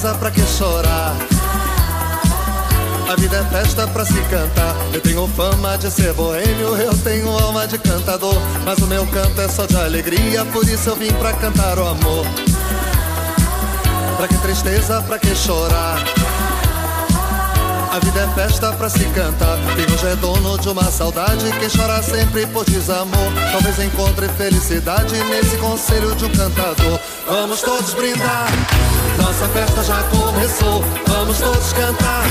Tristeza, pra que chorar? A vida é festa pra se cantar. Eu tenho fama de ser boêmio, eu tenho alma de cantador. Mas o meu canto é só de alegria, por isso eu vim pra cantar o amor. Pra que tristeza, pra que chorar? A vida é festa pra se cantar. Quem hoje é dono de uma saudade, quem chora sempre por desamor. Talvez encontre felicidade nesse conselho de um cantador. Vamos todos brindar, nossa festa já começou. Vamos todos cantar,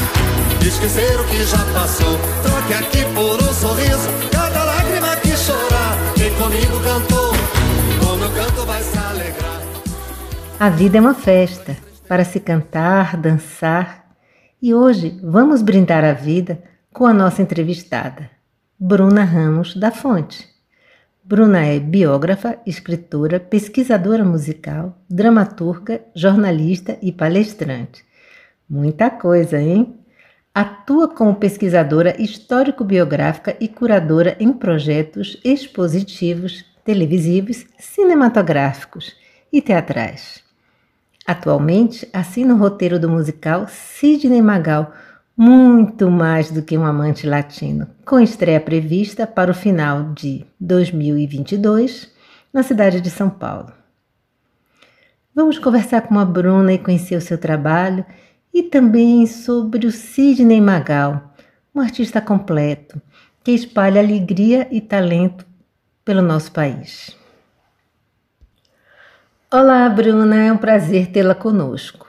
esquecer o que já passou. Troque aqui por um sorriso, cada lágrima que chorar. Quem comigo cantou, o meu canto vai se alegrar. A vida é uma festa para se cantar, dançar. E hoje vamos brindar a vida com a nossa entrevistada, Bruna Ramos da Fonte. Bruna é biógrafa, escritora, pesquisadora musical, dramaturga, jornalista e palestrante. Muita coisa, hein? Atua como pesquisadora histórico-biográfica e curadora em projetos expositivos, televisivos, cinematográficos e teatrais. Atualmente, assina o roteiro do musical Sidney Magal, muito mais do que um amante latino, com estreia prevista para o final de 2022 na cidade de São Paulo. Vamos conversar com a Bruna e conhecer o seu trabalho e também sobre o Sidney Magal, um artista completo que espalha alegria e talento pelo nosso país. Olá, Bruna, é um prazer tê-la conosco.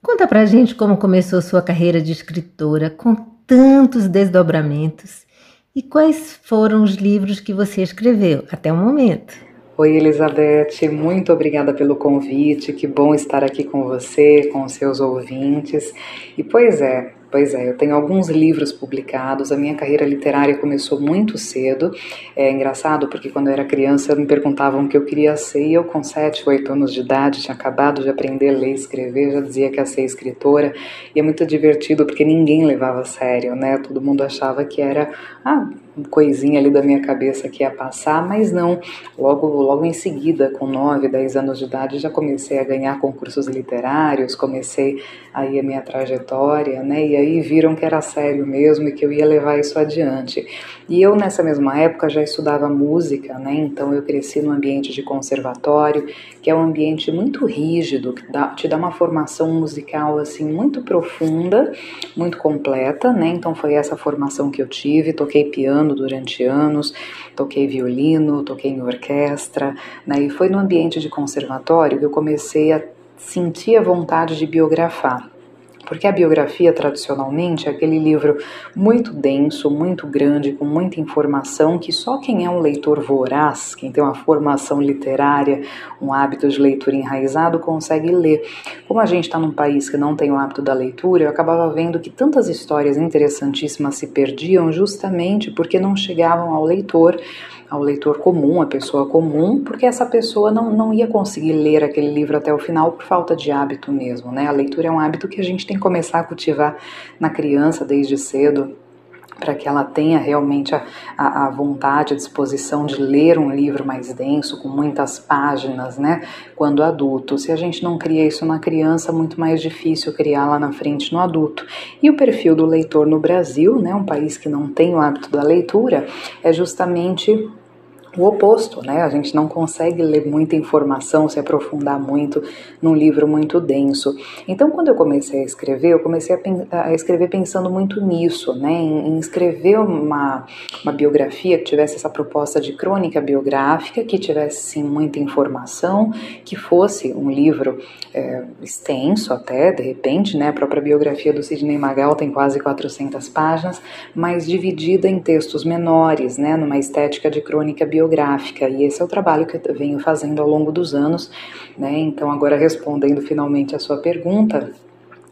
Conta pra gente como começou sua carreira de escritora com tantos desdobramentos e quais foram os livros que você escreveu até o momento. Oi, Elizabeth, muito obrigada pelo convite. Que bom estar aqui com você, com os seus ouvintes. E pois é, Pois é, eu tenho alguns livros publicados. A minha carreira literária começou muito cedo. É engraçado porque quando eu era criança me perguntavam o que eu queria ser e eu, com 7, 8 anos de idade, tinha acabado de aprender a ler e escrever, já dizia que ia ser escritora. E é muito divertido porque ninguém levava a sério, né? Todo mundo achava que era ah, coisinha ali da minha cabeça que ia passar, mas não. Logo, logo em seguida, com 9, 10 anos de idade, já comecei a ganhar concursos literários, comecei aí a minha trajetória, né? E aí viram que era sério mesmo e que eu ia levar isso adiante. E eu nessa mesma época já estudava música, né? Então eu cresci no ambiente de conservatório, que é um ambiente muito rígido, que dá, te dá uma formação musical assim muito profunda, muito completa, né? Então foi essa formação que eu tive, toquei piano durante anos, toquei violino, toquei em orquestra, né? E foi no ambiente de conservatório que eu comecei a sentir a vontade de biografar. Porque a biografia, tradicionalmente, é aquele livro muito denso, muito grande, com muita informação, que só quem é um leitor voraz, quem tem uma formação literária, um hábito de leitura enraizado, consegue ler. Como a gente está num país que não tem o hábito da leitura, eu acabava vendo que tantas histórias interessantíssimas se perdiam justamente porque não chegavam ao leitor ao leitor comum, a pessoa comum, porque essa pessoa não, não ia conseguir ler aquele livro até o final por falta de hábito mesmo, né? A leitura é um hábito que a gente tem que começar a cultivar na criança desde cedo, para que ela tenha realmente a, a, a, vontade, a disposição de ler um livro mais denso, com muitas páginas, né? Quando adulto. Se a gente não cria isso na criança, é muito mais difícil criar lá na frente no adulto. E o perfil do leitor no Brasil, né? Um país que não tem o hábito da leitura, é justamente o oposto, né? A gente não consegue ler muita informação, se aprofundar muito num livro muito denso. Então, quando eu comecei a escrever, eu comecei a, a escrever pensando muito nisso, né? Em, em, escrever uma, uma biografia que tivesse essa proposta de crônica biográfica, que tivesse sim muita informação, que fosse um livro é, extenso até, de repente, né? A própria biografia do Sidney Magal tem quase 400 páginas, mas dividida em textos menores, né? Numa estética de crônica biográfica biográfica, e esse é o trabalho que eu venho fazendo ao longo dos anos, né? Então, agora respondendo finalmente a sua pergunta,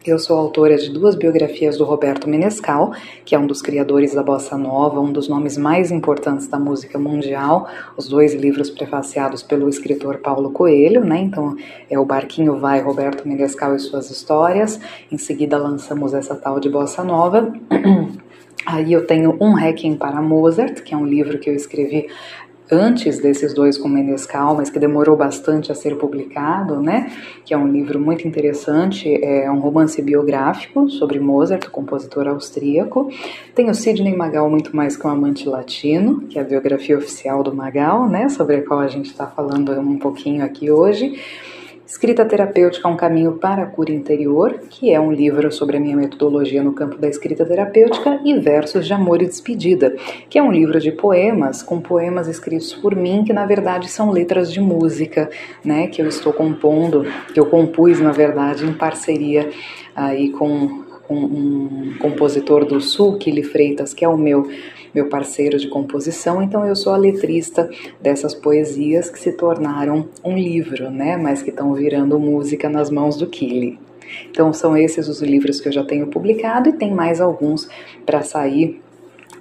eu sou autora de duas biografias do Roberto Menescal, que é um dos criadores da bossa nova, um dos nomes mais importantes da música mundial. Os dois livros prefaciados pelo escritor Paulo Coelho, né? Então é o Barquinho Vai, Roberto Menescal e suas histórias. Em seguida lançamos essa tal de bossa nova. Aí eu tenho um Requiem para Mozart, que é um livro que eu escrevi antes desses dois com Menescal, mas que demorou bastante a ser publicado, né? Que é um livro muito interessante, é um romance biográfico sobre Mozart, compositor austríaco. Tem o Sidney Magal, muito mais que um amante latino, que é a biografia oficial do Magal, né? Sobre a qual a gente está falando um pouquinho aqui hoje. Escrita Terapêutica um Caminho para a Cura Interior, que é um livro sobre a minha metodologia no campo da escrita terapêutica, e Versos de Amor e Despedida, que é um livro de poemas, com poemas escritos por mim, que na verdade são letras de música, né, que eu estou compondo, que eu compus na verdade em parceria aí com, com um compositor do Sul, Kili Freitas, que é o meu meu parceiro de composição, então eu sou a letrista dessas poesias que se tornaram um livro, né, mas que estão virando música nas mãos do Kili. Então são esses os livros que eu já tenho publicado e tem mais alguns para sair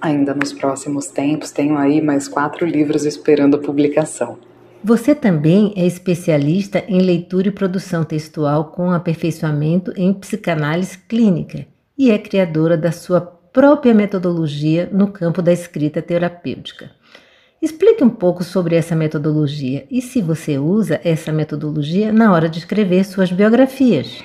ainda nos próximos tempos. Tenho aí mais quatro livros esperando publicação. Você também é especialista em leitura e produção textual com aperfeiçoamento em psicanálise clínica e é criadora da sua própria metodologia no campo da escrita terapêutica. Explique um pouco sobre essa metodologia e se você usa essa metodologia na hora de escrever suas biografias.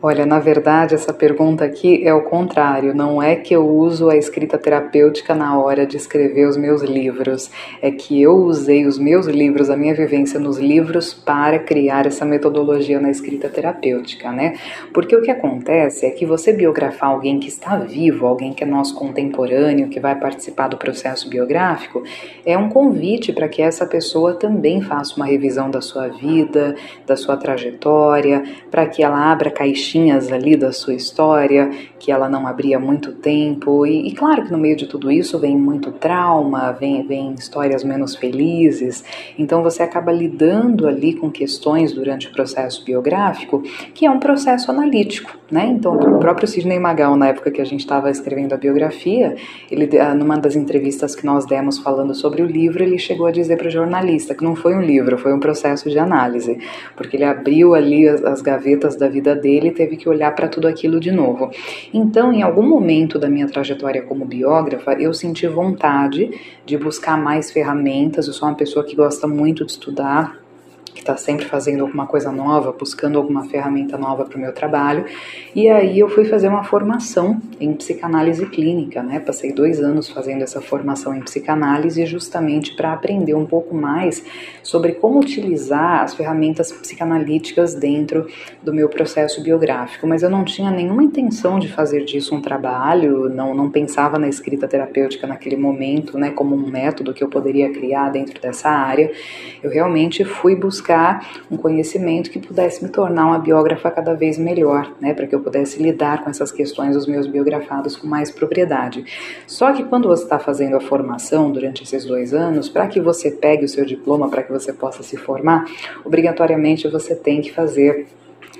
Olha, na verdade, essa pergunta aqui é o contrário. Não é que eu uso a escrita terapêutica na hora de escrever os meus livros. É que eu usei os meus livros, a minha vivência nos livros, para criar essa metodologia na escrita terapêutica, né? Porque o que acontece é que você biografar alguém que está vivo, alguém que é nosso contemporâneo, que vai participar do processo biográfico, é um convite para que essa pessoa também faça uma revisão da sua vida, da sua trajetória, para que ela abra caixinhas caixinhas ali da sua história que ela não abria muito tempo. E, e, claro que no meio de tudo isso vem muito trauma, vem, vem histórias menos felizes. Então você acaba lidando ali com questões durante o processo biográfico, que é um processo analítico, né? Então o próprio Sidney Magal, na época que a gente estava escrevendo a biografia, ele ah, numa das entrevistas que nós demos falando sobre o livro, ele chegou a dizer para o jornalista que não foi um livro, foi um processo de análise, porque ele abriu ali as, as gavetas da vida dele teve que olhar para tudo aquilo de novo. Então, em algum momento da minha trajetória como biógrafa, eu senti vontade de buscar mais ferramentas. Eu sou uma pessoa que gosta muito de estudar, que está sempre fazendo alguma coisa nova, buscando alguma ferramenta nova para o meu trabalho. E aí eu fui fazer uma formação em psicanálise clínica, né? Passei dois anos fazendo essa formação em psicanálise justamente para aprender um pouco mais sobre como utilizar as ferramentas psicanalíticas dentro do meu processo biográfico. Mas eu não tinha nenhuma intenção de fazer disso um trabalho, não, não pensava na escrita terapêutica naquele momento, né? Como um método que eu poderia criar dentro dessa área. Eu realmente fui buscar buscar um conhecimento que pudesse me tornar uma biógrafa cada vez melhor, né, para que eu pudesse lidar com essas questões dos meus biografados com mais propriedade. Só que quando você está fazendo a formação durante esses dois anos, para que você pegue o seu diploma, para que você possa se formar, obrigatoriamente você tem que fazer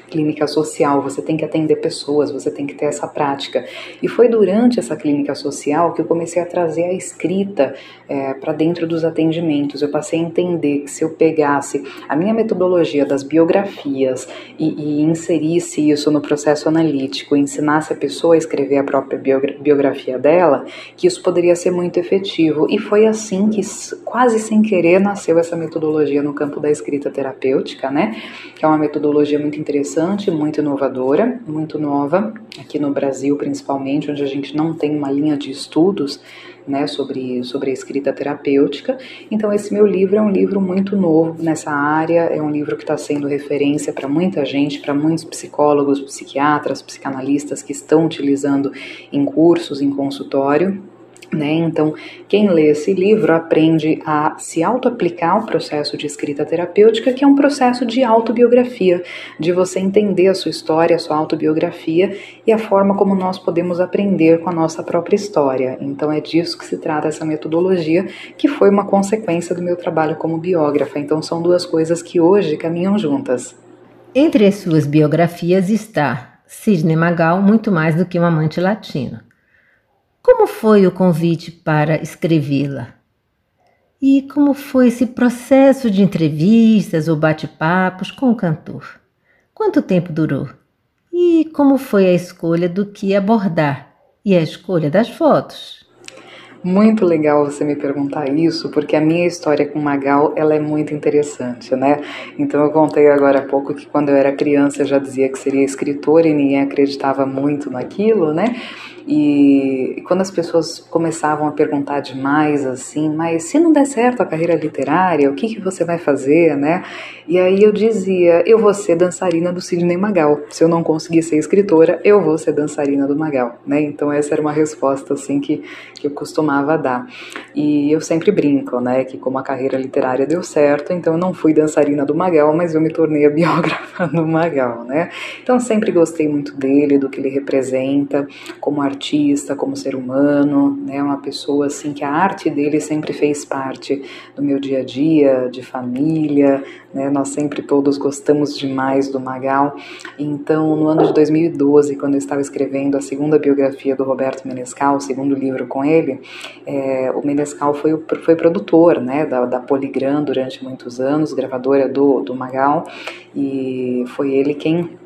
clínica social, você tem que atender pessoas, você tem que ter essa prática. E foi durante essa clínica social que eu comecei a trazer a escrita é, para dentro dos atendimentos. Eu passei a entender que se eu pegasse a minha metodologia das biografias e, e inserisse isso no processo analítico, ensinasse a pessoa a escrever a própria biografia dela, que isso poderia ser muito efetivo. E foi assim que, quase sem querer, nasceu essa metodologia no campo da escrita terapêutica, né? Que é uma metodologia muito interessante muito inovadora, muito nova, aqui no Brasil principalmente, onde a gente não tem uma linha de estudos né, sobre, sobre a escrita terapêutica. Então, esse meu livro é um livro muito novo nessa área, é um livro que está sendo referência para muita gente, para muitos psicólogos, psiquiatras, psicanalistas que estão utilizando em cursos, em consultório. Né? Então, quem lê esse livro aprende a se auto-aplicar ao processo de escrita terapêutica, que é um processo de autobiografia, de você entender a sua história, a sua autobiografia e a forma como nós podemos aprender com a nossa própria história. Então, é disso que se trata essa metodologia, que foi uma consequência do meu trabalho como biógrafa. Então, são duas coisas que hoje caminham juntas. Entre as suas biografias está Sidney Magal, muito mais do que um amante latino. Como foi o convite para escrevê-la? E como foi esse processo de entrevistas ou bate-papos com o cantor? Quanto tempo durou? E como foi a escolha do que abordar e a escolha das fotos? Muito legal você me perguntar isso, porque a minha história com Magal, ela é muito interessante, né? Então eu contei agora há pouco que quando eu era criança eu já dizia que seria escritora e ninguém acreditava muito naquilo, né? E, quando as pessoas começavam a perguntar demais assim, mas se não der certo a carreira literária, o que, que você vai fazer, né? E aí eu dizia, eu vou ser dançarina do Sidney Magal. Se eu não conseguir ser escritora, eu vou ser dançarina do Magal, né? Então essa era uma resposta assim que, que eu costumava dar. E eu sempre brinco, né, que como a carreira literária deu certo, então eu não fui dançarina do Magal, mas eu me tornei a biógrafa do Magal, né? Então sempre gostei muito dele, do que ele representa como artista artista, como ser humano, né? Uma pessoa assim que a arte dele sempre fez parte do meu dia a dia, de família, né? Nós sempre todos gostamos demais do Magal. Então, no ano de 2012, quando eu estava escrevendo a segunda biografia do Roberto Menescal, o segundo livro com ele, é, o Menescal foi, foi produtor, né? Da, da Poligram durante muitos anos, gravadora do, do Magal, e foi ele quem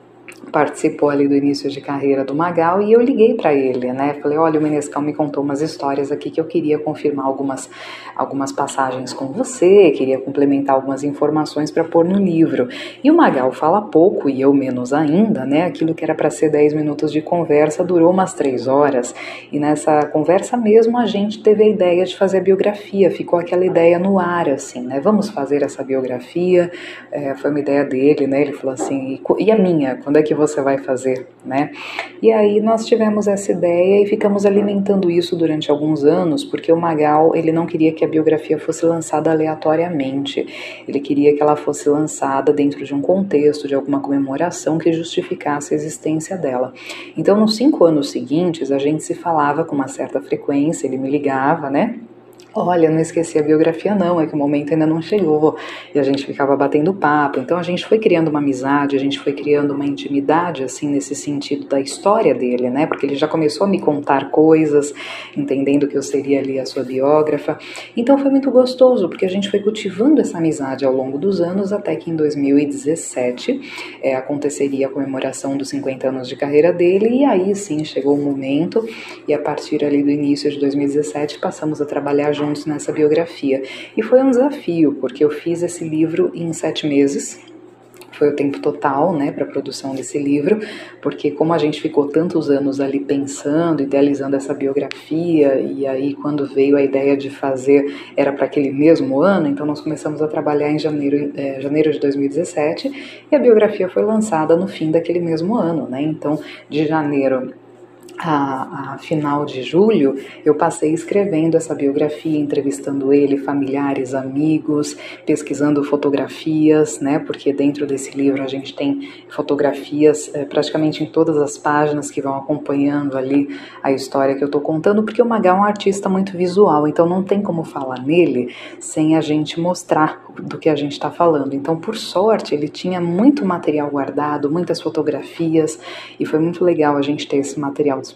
participou ali do início de carreira do Magal e eu liguei para ele, né? Falei, olha, o Menescal me contou umas histórias aqui que eu queria confirmar algumas, algumas passagens com você, queria complementar algumas informações para pôr no livro. E o Magal fala pouco e eu menos ainda, né? Aquilo que era para ser 10 minutos de conversa durou umas 3 horas e nessa conversa mesmo a gente teve a ideia de fazer a biografia, ficou aquela ideia no ar, assim, né? Vamos fazer essa biografia, é, foi uma ideia dele, né? Ele falou assim, e, e a minha, quando é que que você vai fazer, né? E aí nós tivemos essa ideia e ficamos alimentando isso durante alguns anos, porque o Magal, ele não queria que a biografia fosse lançada aleatoriamente. Ele queria que ela fosse lançada dentro de um contexto, de alguma comemoração que justificasse a existência dela. Então, nos cinco anos seguintes, a gente se falava com uma certa frequência, ele me ligava, né? Olha, não esqueci a biografia, não, é que o momento ainda não chegou. E a gente ficava batendo papo. Então a gente foi criando uma amizade, a gente foi criando uma intimidade, assim, nesse sentido da história dele, né? Porque ele já começou a me contar coisas, entendendo que eu seria ali a sua biógrafa. Então foi muito gostoso, porque a gente foi cultivando essa amizade ao longo dos anos, até que em 2017 é, aconteceria a comemoração dos 50 anos de carreira dele. E aí sim chegou o momento, e a partir ali do início de 2017 passamos a trabalhar juntos nessa biografia. E foi um desafio, porque eu fiz esse livro em sete meses, foi o tempo total, né, para a produção desse livro, porque como a gente ficou tantos anos ali pensando, idealizando essa biografia, e aí quando veio a ideia de fazer, era para aquele mesmo ano, então nós começamos a trabalhar em janeiro, é, janeiro de 2017, e a biografia foi lançada no fim daquele mesmo ano, né, então de janeiro a, a, final de julho, eu passei escrevendo essa biografia, entrevistando ele, familiares, amigos, pesquisando fotografias, né? Porque dentro desse livro a gente tem fotografias é, praticamente em todas as páginas que vão acompanhando ali a história que eu estou contando, porque o Magal é um artista muito visual, então não tem como falar nele sem a gente mostrar do que a gente está falando. Então, por sorte, ele tinha muito material guardado, muitas fotografias, e foi muito legal a gente ter esse material disponível,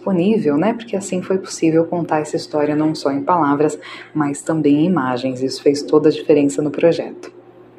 né? Porque assim foi possível contar essa história não só em palavras, mas também em imagens. Isso fez toda a diferença no projeto.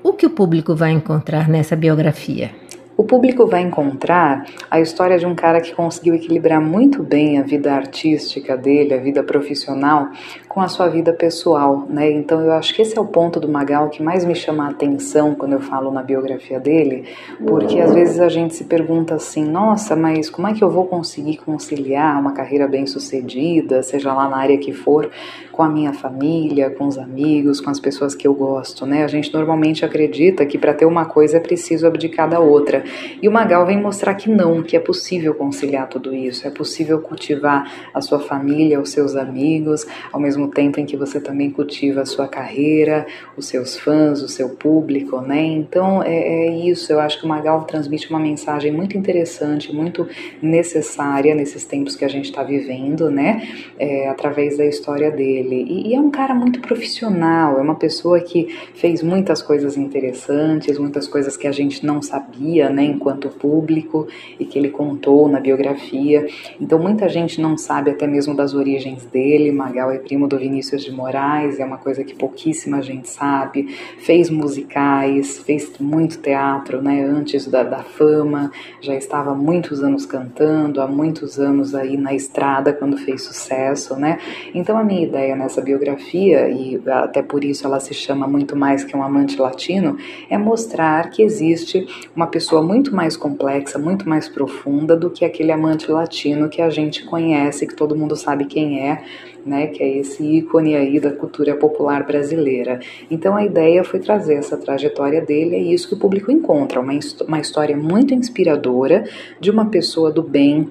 O que o público vai encontrar nessa biografia? o público vai encontrar a história de um cara que conseguiu equilibrar muito bem a vida artística dele, a vida profissional, com a sua vida pessoal, né? Então eu acho que esse é o ponto do Magal que mais me chama a atenção quando eu falo na biografia dele, porque às vezes a gente se pergunta assim, nossa, mas como é que eu vou conseguir conciliar uma carreira bem sucedida, seja lá na área que for, com a minha família, com os amigos, com as pessoas que eu gosto, né? A gente normalmente acredita que para ter uma coisa é preciso abdicar da outra. E o Magal vem mostrar que não, que é possível conciliar tudo isso, é possível cultivar a sua família, os seus amigos, ao mesmo tempo em que você também cultiva a sua carreira, os seus fãs, o seu público, né? Então é, é isso, eu acho que o Magal transmite uma mensagem muito interessante, muito necessária nesses tempos que a gente está vivendo, né? É, através da história dele. E, e, é um cara muito profissional, é uma pessoa que fez muitas coisas interessantes, muitas coisas que a gente não sabia, né, enquanto público, e que ele contou na biografia. Então, muita gente não sabe até mesmo das origens dele. Magal é primo do Vinícius de Moraes, é uma coisa que pouquíssima gente sabe. Fez musicais, fez muito teatro, né, antes da, da fama, já estava há muitos anos cantando, há muitos anos aí na estrada quando fez sucesso, né. Então, a minha ideia nessa biografia, e até por isso ela se chama muito mais que um amante latino, é mostrar que existe uma pessoa muito mais complexa, muito mais profunda do que aquele amante latino que a gente conhece, que todo mundo sabe quem é, né, que é esse ícone aí da cultura popular brasileira. Então a ideia foi trazer essa trajetória dele, é isso que o público encontra, uma, uma história muito inspiradora de uma pessoa do bem,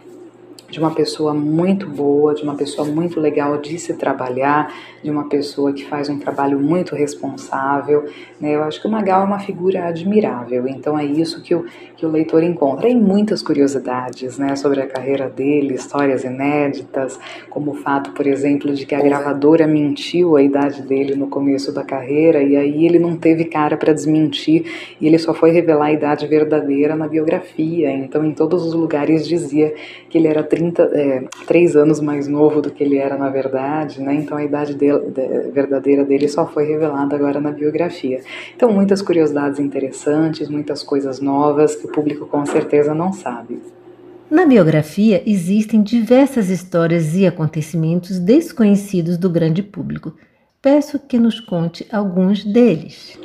de uma pessoa muito boa, de uma pessoa muito legal de se trabalhar, de uma pessoa que faz um trabalho muito responsável. Né? Eu acho que o Magal é uma figura admirável, então é isso que o, que o leitor encontra. E muitas curiosidades né, sobre a carreira dele, histórias inéditas, como o fato, por exemplo, de que a gravadora mentiu a idade dele no começo da carreira e aí ele não teve cara para desmentir e ele só foi revelar a idade verdadeira na biografia. Então, em todos os lugares dizia que ele era 30, é, 3 anos mais novo do que ele era na verdade, né? Então a idade dele, de, verdadeira dele só foi revelada agora na biografia. Então muitas curiosidades interessantes, muitas coisas novas que o público com certeza não sabe. Na biografia existem diversas histórias e acontecimentos desconhecidos do grande público. Peço que nos conte alguns deles.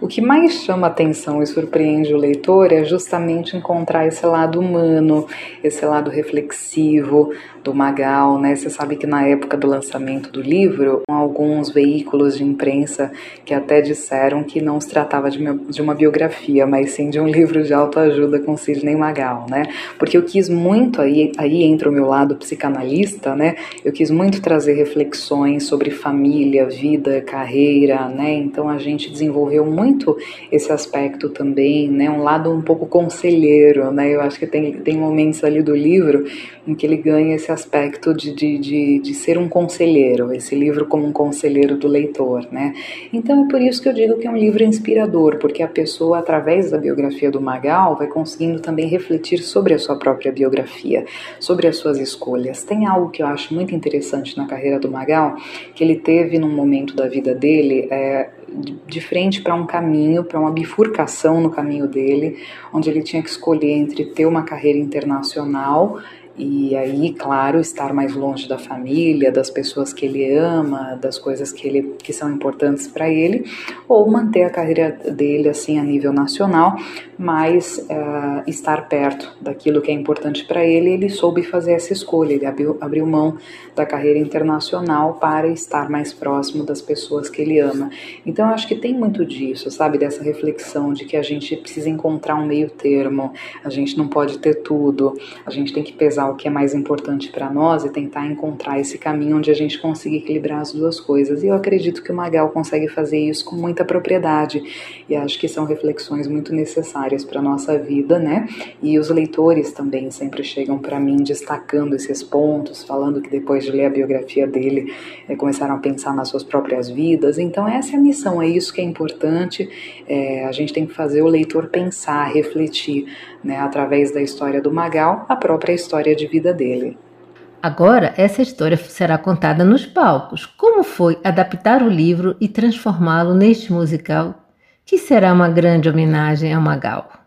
O que mais chama atenção e surpreende o leitor é justamente encontrar esse lado humano, esse lado reflexivo do Magal, né? Você sabe que na época do lançamento do livro, alguns veículos de imprensa que até disseram que não se tratava de uma, biografia, mas sim de um livro de autoajuda com Sidney Magal, né? Porque eu quis muito, aí, aí entra o meu lado psicanalista, né? Eu quis muito trazer reflexões sobre família, vida, carreira, né? Então a gente desenvolveu muito muito esse aspecto também, né? Um lado um pouco conselheiro, né? Eu acho que tem, tem momentos ali do livro em que ele ganha esse aspecto de, de, de, de ser um conselheiro, esse livro como um conselheiro do leitor, né? Então é por isso que eu digo que é um livro inspirador, porque a pessoa, através da biografia do Magal, vai conseguindo também refletir sobre a sua própria biografia, sobre as suas escolhas. Tem algo que eu acho muito interessante na carreira do Magal, que ele teve num momento da vida dele, é, de frente para um caminho, para uma bifurcação no caminho dele, onde ele tinha que escolher entre ter uma carreira internacional e aí, claro, estar mais longe da família, das pessoas que ele ama, das coisas que, ele, que são importantes para ele, ou manter a carreira dele assim a nível nacional, mas uh, estar perto daquilo que é importante para ele. Ele soube fazer essa escolha, ele abriu, abriu mão da carreira internacional para estar mais próximo das pessoas que ele ama. Então, eu acho que tem muito disso, sabe, dessa reflexão de que a gente precisa encontrar um meio termo, a gente não pode ter tudo, a gente tem que pesar o que é mais importante para nós e tentar encontrar esse caminho onde a gente consiga equilibrar as duas coisas. E eu acredito que o Magal consegue fazer isso com muita propriedade e acho que são reflexões muito necessárias para nossa vida, né? E os leitores também sempre chegam para mim destacando esses pontos, falando que depois de ler a biografia dele é, começaram a pensar nas suas próprias vidas. Então essa é a missão, é isso que é importante. É, a gente tem que fazer o leitor pensar, refletir, né? Através da história do Magal, a própria história de vida dele. Agora, essa história será contada nos palcos. Como foi adaptar o livro e transformá-lo neste musical, que será uma grande homenagem a Magal?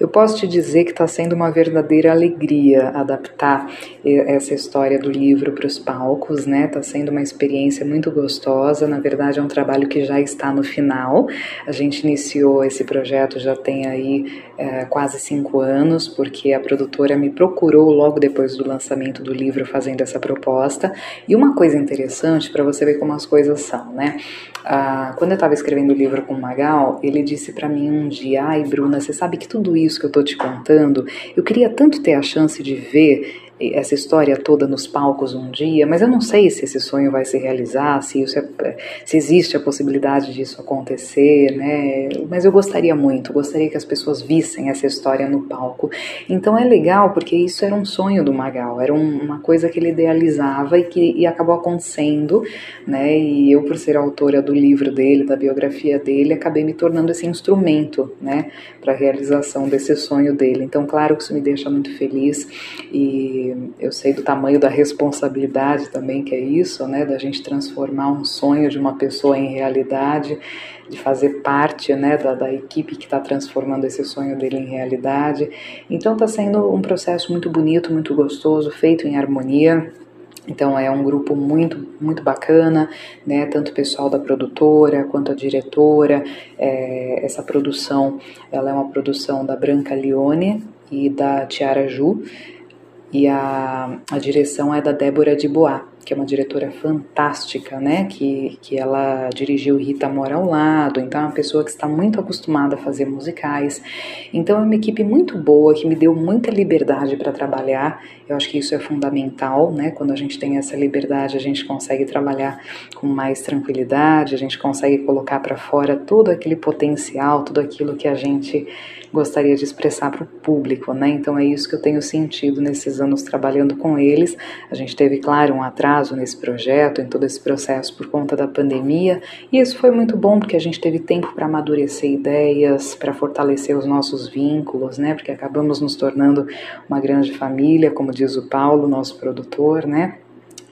Eu posso te dizer que está sendo uma verdadeira alegria adaptar essa história do livro para os palcos, né? Está sendo uma experiência muito gostosa. Na verdade, é um trabalho que já está no final. A gente iniciou esse projeto já tem aí é, quase cinco anos, porque a produtora me procurou logo depois do lançamento do livro fazendo essa proposta. E uma coisa interessante para você ver como as coisas são, né? Ah, quando eu estava escrevendo o livro com o Magal, ele disse para mim um dia: Ai, Bruna, você sabe que tudo isso que eu tô te contando, eu queria tanto ter a chance de ver essa história toda nos palcos um dia, mas eu não sei se esse sonho vai se realizar, se, isso é, se existe a possibilidade disso acontecer, né? Mas eu gostaria muito, gostaria que as pessoas vissem essa história no palco. Então é legal porque isso era um sonho do Magal, era um, uma coisa que ele idealizava e que e acabou acontecendo, né? E eu, por ser autora do livro dele, da biografia dele, acabei me tornando esse instrumento, né, para a realização desse sonho dele. Então, claro que isso me deixa muito feliz e eu sei do tamanho da responsabilidade também que é isso, né, da gente transformar um sonho de uma pessoa em realidade, de fazer parte, né, da, da equipe que está transformando esse sonho dele em realidade. Então está sendo um processo muito bonito, muito gostoso, feito em harmonia. Então é um grupo muito muito bacana, né? Tanto o pessoal da produtora quanto a diretora. É, essa produção, ela é uma produção da Branca Lione e da Tiara Ju e a, a direção é da Débora de Bois, que é uma diretora fantástica, né? Que, que ela dirigiu Rita Mora ao Lado, então é uma pessoa que está muito acostumada a fazer musicais. Então é uma equipe muito boa, que me deu muita liberdade para trabalhar. Eu acho que isso é fundamental, né? Quando a gente tem essa liberdade, a gente consegue trabalhar com mais tranquilidade, a gente consegue colocar para fora todo aquele potencial, tudo aquilo que a gente gostaria de expressar para o público, né? Então é isso que eu tenho sentido nesses anos trabalhando com eles. A gente teve, claro, um atraso nesse projeto, em todo esse processo por conta da pandemia, e isso foi muito bom porque a gente teve tempo para amadurecer ideias, para fortalecer os nossos vínculos, né? Porque acabamos nos tornando uma grande família, como diz o Paulo, nosso produtor, né?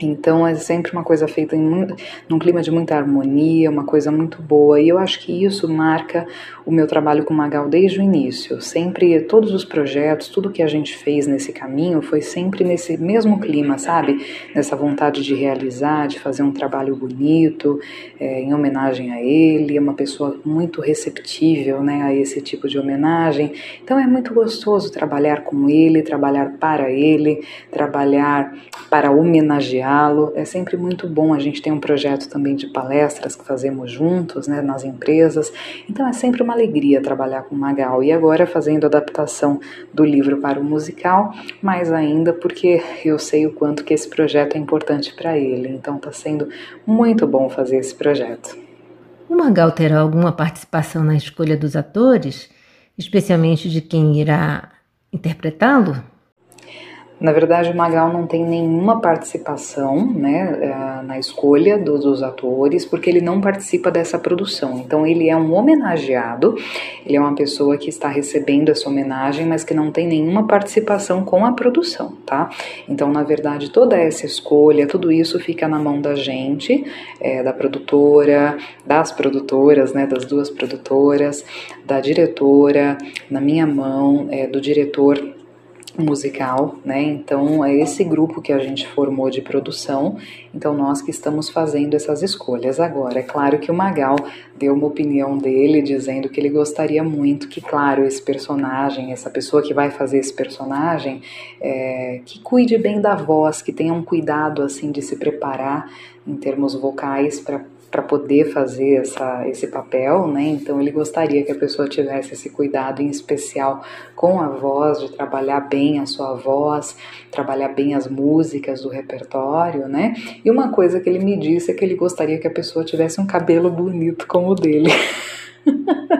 Então é sempre uma coisa feita em, num clima de muita harmonia, uma coisa muito boa. E eu acho que isso marca o meu trabalho com Magal desde o início. Sempre, todos os projetos, tudo que a gente fez nesse caminho foi sempre nesse mesmo clima, sabe? Nessa vontade de realizar, de fazer um trabalho bonito, é, em homenagem a ele. É uma pessoa muito receptível né, a esse tipo de homenagem. Então é muito gostoso trabalhar com ele, trabalhar para ele, trabalhar para homenagear lo É sempre muito bom. A gente tem um projeto também de palestras que fazemos juntos, né, nas empresas. Então é sempre uma alegria trabalhar com Magal. E agora fazendo adaptação do livro para o musical, mais ainda porque eu sei o quanto que esse projeto é importante para ele. Então está sendo muito bom fazer esse projeto. O Magal terá alguma participação na escolha dos atores, especialmente de quem irá interpretá-lo? Na verdade, o Magal não tem nenhuma participação né, eh, na escolha dos, dos, atores, porque ele não participa dessa produção. Então, ele é um homenageado, ele é uma pessoa que está recebendo essa homenagem, mas que não tem nenhuma participação com a produção, tá? Então, na verdade, toda essa escolha, tudo isso fica na mão da gente, é, da produtora, das produtoras, né, das duas produtoras, da diretora, na minha mão, é, do diretor musical, né? Então é esse grupo que a gente formou de produção. Então nós que estamos fazendo essas escolhas agora. É claro que o Magal deu uma opinião dele dizendo que ele gostaria muito que, claro, esse personagem, essa pessoa que vai fazer esse personagem, é, que cuide bem da voz, que tenha um cuidado assim de se preparar em termos vocais para para poder fazer essa, esse papel, né? Então ele gostaria que a pessoa tivesse esse cuidado em especial com a voz, de trabalhar bem a sua voz, trabalhar bem as músicas do repertório, né? E uma coisa que ele me disse é que ele gostaria que a pessoa tivesse um cabelo bonito como o dele.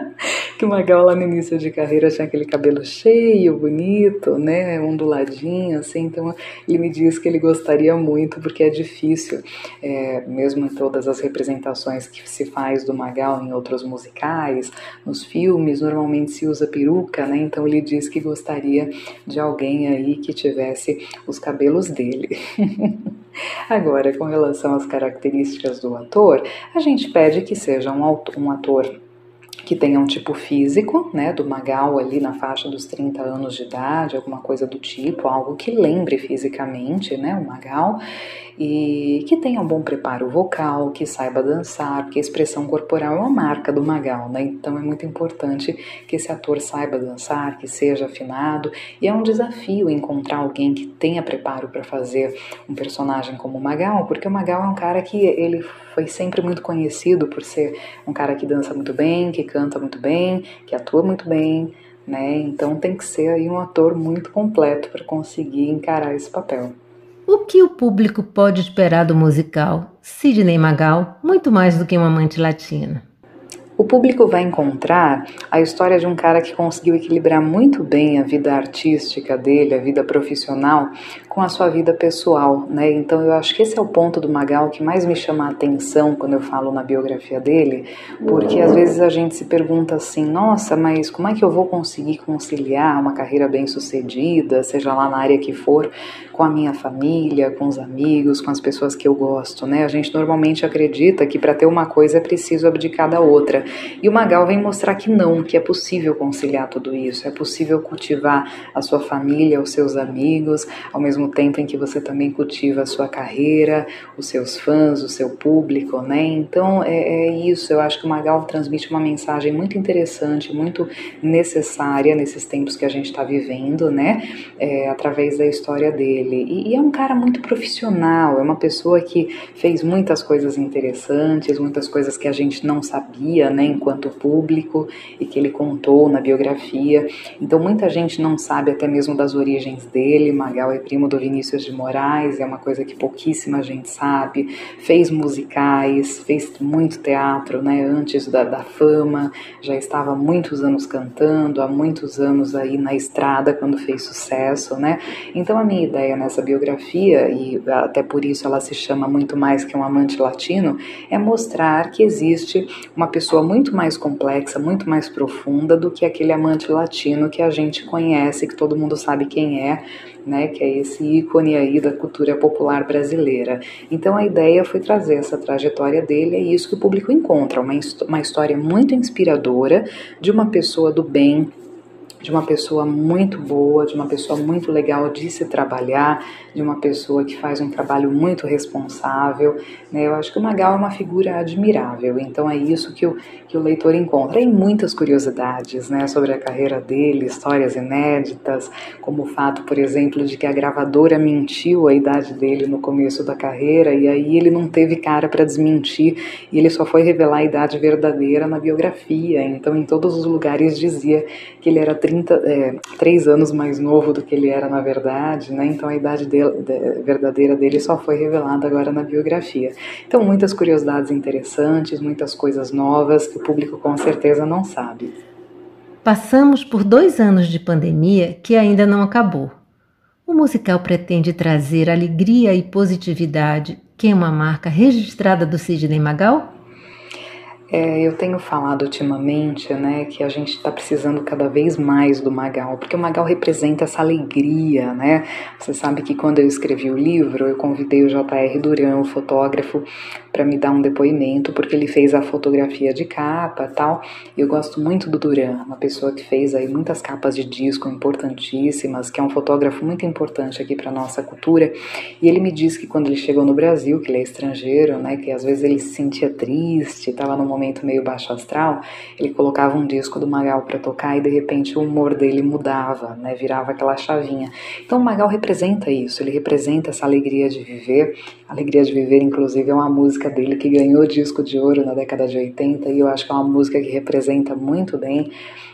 que o Magal lá no início de carreira tinha aquele cabelo cheio, bonito, né, onduladinho, assim, então ele me diz que ele gostaria muito, porque é difícil, é, mesmo em todas as representações que se faz do Magal em outros musicais, nos filmes, normalmente se usa peruca, né, então ele diz que gostaria de alguém aí que tivesse os cabelos dele. Agora, com relação às características do ator, a gente pede que seja um ator que tenha um tipo físico, né, do Magal ali na faixa dos 30 anos de idade, alguma coisa do tipo, algo que lembre fisicamente, né, o Magal, e que tenha um bom preparo vocal, que saiba dançar, porque a expressão corporal é uma marca do Magal, né? Então é muito importante que esse ator saiba dançar, que seja afinado, e é um desafio encontrar alguém que tenha preparo para fazer um personagem como o Magal, porque o Magal é um cara que ele foi sempre muito conhecido por ser um cara que dança muito bem, que canta muito bem, que atua muito bem, né? Então tem que ser aí um ator muito completo para conseguir encarar esse papel. O que o público pode esperar do musical Sidney Magal, muito mais do que um amante latino? O público vai encontrar a história de um cara que conseguiu equilibrar muito bem a vida artística dele, a vida profissional, com a sua vida pessoal, né? Então eu acho que esse é o ponto do Magal que mais me chama a atenção quando eu falo na biografia dele, porque às vezes a gente se pergunta assim, nossa, mas como é que eu vou conseguir conciliar uma carreira bem sucedida, seja lá na área que for, com a minha família, com os amigos, com as pessoas que eu gosto, né? A gente normalmente acredita que para ter uma coisa é preciso abdicar da outra. E o Magal vem mostrar que não, que é possível conciliar tudo isso, é possível cultivar a sua família, os seus amigos, ao mesmo tempo em que você também cultiva a sua carreira, os seus fãs, o seu público, né? Então é, é isso, eu acho que o Magal transmite uma mensagem muito interessante, muito necessária nesses tempos que a gente está vivendo, né? É, através da história dele. E, e é um cara muito profissional, é uma pessoa que fez muitas coisas interessantes, muitas coisas que a gente não sabia, né? Enquanto público e que ele contou na biografia. Então muita gente não sabe até mesmo das origens dele. Magal é primo do Vinícius de Moraes, é uma coisa que pouquíssima gente sabe. Fez musicais, fez muito teatro, né? Antes da, da fama, já estava há muitos anos cantando, há muitos anos aí na estrada quando fez sucesso, né? Então a minha ideia nessa biografia, e até por isso ela se chama muito mais que um amante latino, é mostrar que existe uma pessoa muito mais complexa, muito mais profunda do que aquele amante latino que a gente conhece, que todo mundo sabe quem é, né, que é esse ícone aí da cultura popular brasileira. Então a ideia foi trazer essa trajetória dele, é isso que o público encontra, uma, uma história muito inspiradora de uma pessoa do bem, de uma pessoa muito boa, de uma pessoa muito legal de se trabalhar, de uma pessoa que faz um trabalho muito responsável. Né? Eu acho que o Magal é uma figura admirável, então é isso que o, que o leitor encontra. E muitas curiosidades né, sobre a carreira dele, histórias inéditas, como o fato, por exemplo, de que a gravadora mentiu a idade dele no começo da carreira e aí ele não teve cara para desmentir e ele só foi revelar a idade verdadeira na biografia. Então, em todos os lugares dizia que ele era 30, é, 3 anos mais novo do que ele era na verdade, né? Então a idade dele, de, verdadeira dele só foi revelada agora na biografia. Então muitas curiosidades interessantes, muitas coisas novas que o público com certeza não sabe. Passamos por dois anos de pandemia que ainda não acabou. O musical pretende trazer alegria e positividade, que é uma marca registrada do Sidney Magal? É, eu tenho falado ultimamente, né, que a gente está precisando cada vez mais do Magal, porque o Magal representa essa alegria, né? Você sabe que quando eu escrevi o livro, eu convidei o J.R. Duran, o fotógrafo, para me dar um depoimento, porque ele fez a fotografia de capa tal. Eu gosto muito do Duran, uma pessoa que fez aí muitas capas de disco importantíssimas, que é um fotógrafo muito importante aqui para nossa cultura. E ele me disse que quando ele chegou no Brasil, que ele é estrangeiro, né, que às vezes ele se sentia triste, estava num momento meio baixo astral, ele colocava um disco do Magal para tocar e de repente o humor dele mudava, né, virava aquela chavinha. Então o Magal representa isso, ele representa essa alegria de viver. Alegria de viver, inclusive, é uma música música dele que ganhou disco de ouro na década de 80 e eu acho que é uma música que representa muito bem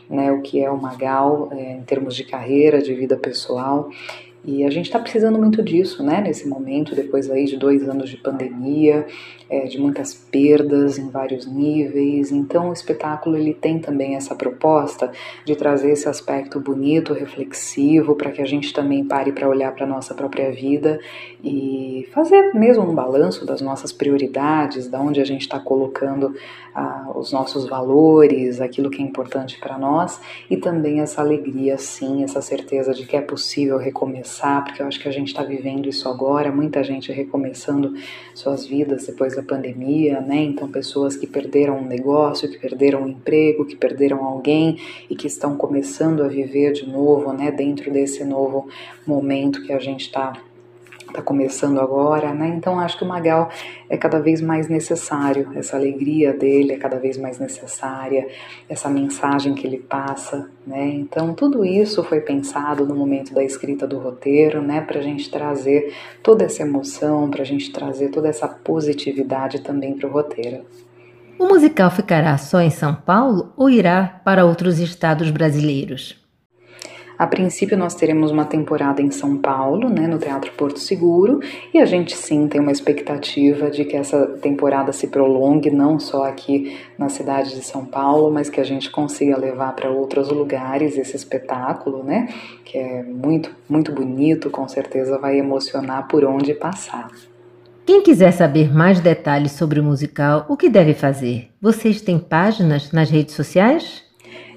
né, o que é o Magal é, em termos de carreira, de vida pessoal. E a gente está precisando muito disso, né, nesse momento, depois aí de dois anos de pandemia, é, de muitas perdas em vários níveis. Então, o espetáculo ele tem também essa proposta de trazer esse aspecto bonito, reflexivo, para que a gente também pare para olhar para nossa própria vida e fazer mesmo um balanço das nossas prioridades, da onde a gente está colocando ah, os nossos valores, aquilo que é importante para nós e também essa alegria, sim, essa certeza de que é possível recomeçar passar, porque eu acho que a gente está vivendo isso agora, muita gente recomeçando suas vidas depois da pandemia, né? Então, pessoas que perderam um negócio, que perderam um emprego, que perderam alguém e que estão começando a viver de novo, né? Dentro desse novo momento que a gente está está começando agora, né? Então acho que o Magal é cada vez mais necessário, essa alegria dele é cada vez mais necessária, essa mensagem que ele passa, né? Então tudo isso foi pensado no momento da escrita do roteiro, né? Para a gente trazer toda essa emoção, para a gente trazer toda essa positividade também para o roteiro. O musical ficará só em São Paulo ou irá para outros estados brasileiros? A princípio, nós teremos uma temporada em São Paulo, né, no Teatro Porto Seguro, e a gente sim tem uma expectativa de que essa temporada se prolongue, não só aqui na cidade de São Paulo, mas que a gente consiga levar para outros lugares esse espetáculo, né, que é muito, muito bonito, com certeza vai emocionar por onde passar. Quem quiser saber mais detalhes sobre o musical, o que deve fazer? Vocês têm páginas nas redes sociais?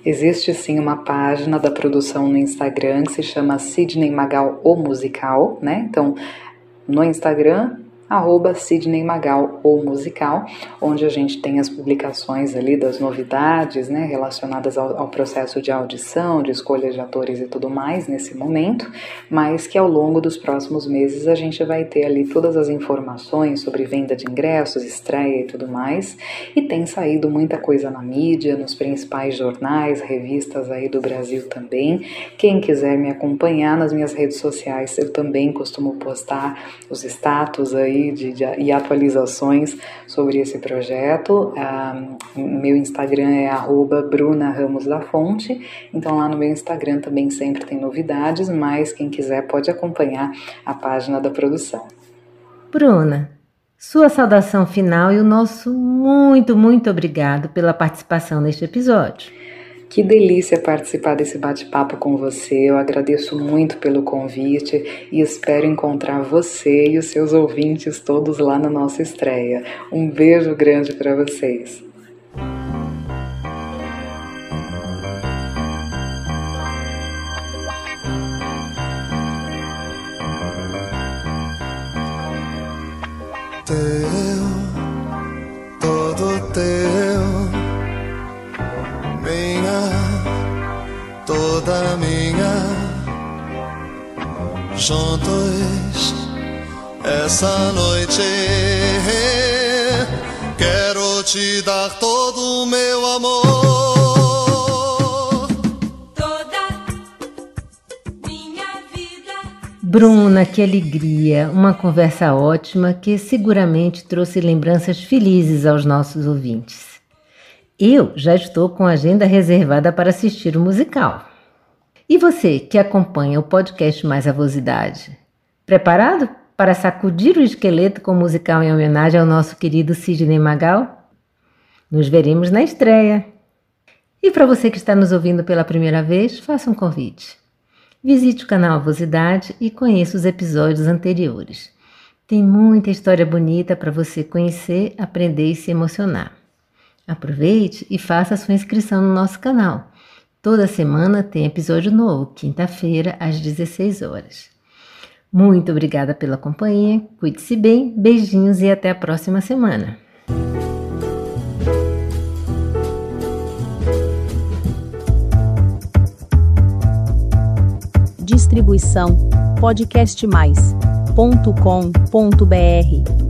Existe sim uma página da produção no Instagram que se chama Sidney Magal o Musical, né? Então, no Instagram arroba Sidney Magal ou musical, onde a gente tem as publicações ali das novidades, né, relacionadas ao, ao, processo de audição, de escolha de atores e tudo mais nesse momento, mas que ao longo dos próximos meses a gente vai ter ali todas as informações sobre venda de ingressos, estreia e tudo mais, e tem saído muita coisa na mídia, nos principais jornais, revistas aí do Brasil também. Quem quiser me acompanhar nas minhas redes sociais, eu também costumo postar os status aí aí de, de, e atualizações sobre esse projeto. Ah, meu Instagram é arroba Bruna Ramos da Fonte, então lá no meu Instagram também sempre tem novidades, mas quem quiser pode acompanhar a página da produção. Bruna, sua saudação final e o nosso muito, muito obrigado pela participação neste episódio. Que delícia participar desse bate-papo com você. Eu agradeço muito pelo convite e espero encontrar você e os seus ouvintes todos lá na nossa estreia. Um beijo grande para vocês. Juntos essa noite quero te dar todo o meu amor. Bruna, que alegria! Uma conversa ótima que seguramente trouxe lembranças felizes aos nossos ouvintes. Eu já estou com a agenda reservada para assistir o musical. E você que acompanha o podcast Mais Avosidade, preparado para sacudir o esqueleto com o musical em homenagem ao nosso querido Sidney Magal? Nos veremos na estreia. E para você que está nos ouvindo pela primeira vez, faça um convite. Visite o canal Avosidade e conheça os episódios anteriores. Tem muita história bonita para você conhecer, aprender e se emocionar. Aproveite e faça sua inscrição no nosso canal. Toda semana tem episódio novo, quinta-feira, às 16 horas. Muito obrigada pela companhia, cuide-se bem, beijinhos e até a próxima semana. Distribuição podcastmais.com.br